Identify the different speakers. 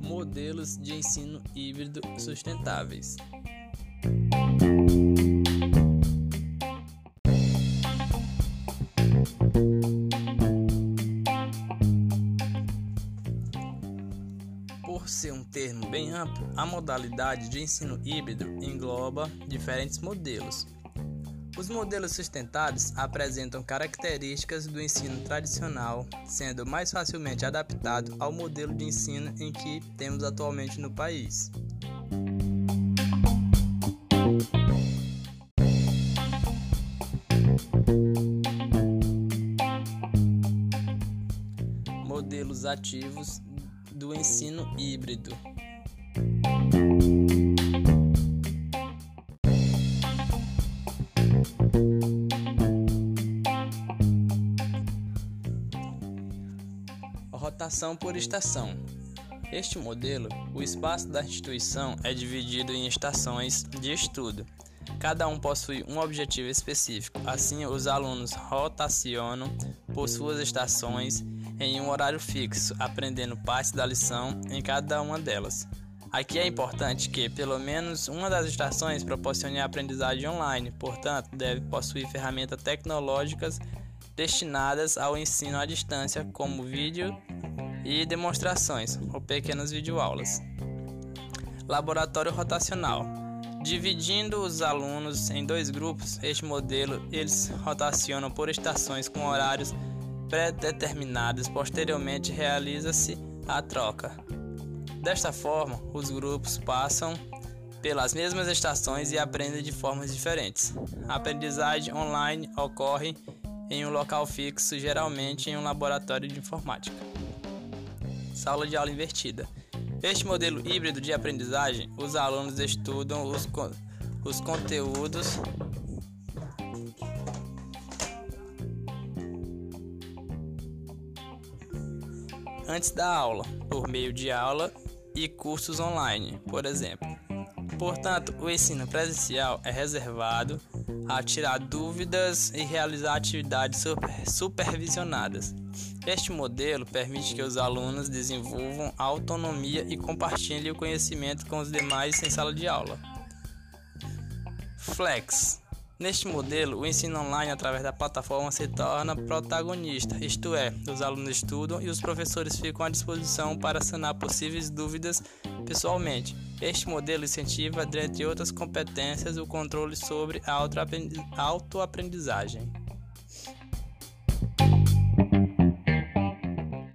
Speaker 1: Modelos de ensino híbrido sustentáveis. Por ser um termo bem amplo, a modalidade de ensino híbrido engloba diferentes modelos. Os modelos sustentados apresentam características do ensino tradicional, sendo mais facilmente adaptado ao modelo de ensino em que temos atualmente no país. Modelos ativos do ensino híbrido. Rotação por estação. Este modelo, o espaço da instituição é dividido em estações de estudo. Cada um possui um objetivo específico, assim, os alunos rotacionam por suas estações em um horário fixo, aprendendo parte da lição em cada uma delas. Aqui é importante que, pelo menos, uma das estações proporcione a aprendizagem online, portanto, deve possuir ferramentas tecnológicas destinadas ao ensino à distância, como vídeo e demonstrações ou pequenas videoaulas. Laboratório rotacional. Dividindo os alunos em dois grupos, este modelo eles rotacionam por estações com horários pré-determinados. Posteriormente realiza-se a troca. Desta forma, os grupos passam pelas mesmas estações e aprendem de formas diferentes. A aprendizagem online ocorre em um local fixo, geralmente em um laboratório de informática. Sala de aula invertida. Este modelo híbrido de aprendizagem, os alunos estudam os, os conteúdos antes da aula, por meio de aula e cursos online, por exemplo. Portanto, o ensino presencial é reservado a tirar dúvidas e realizar atividades supervisionadas. Este modelo permite que os alunos desenvolvam autonomia e compartilhem o conhecimento com os demais em sala de aula. Flex Neste modelo, o ensino online através da plataforma se torna protagonista, isto é, os alunos estudam e os professores ficam à disposição para sanar possíveis dúvidas pessoalmente. Este modelo incentiva, dentre outras competências, o controle sobre a autoaprendizagem.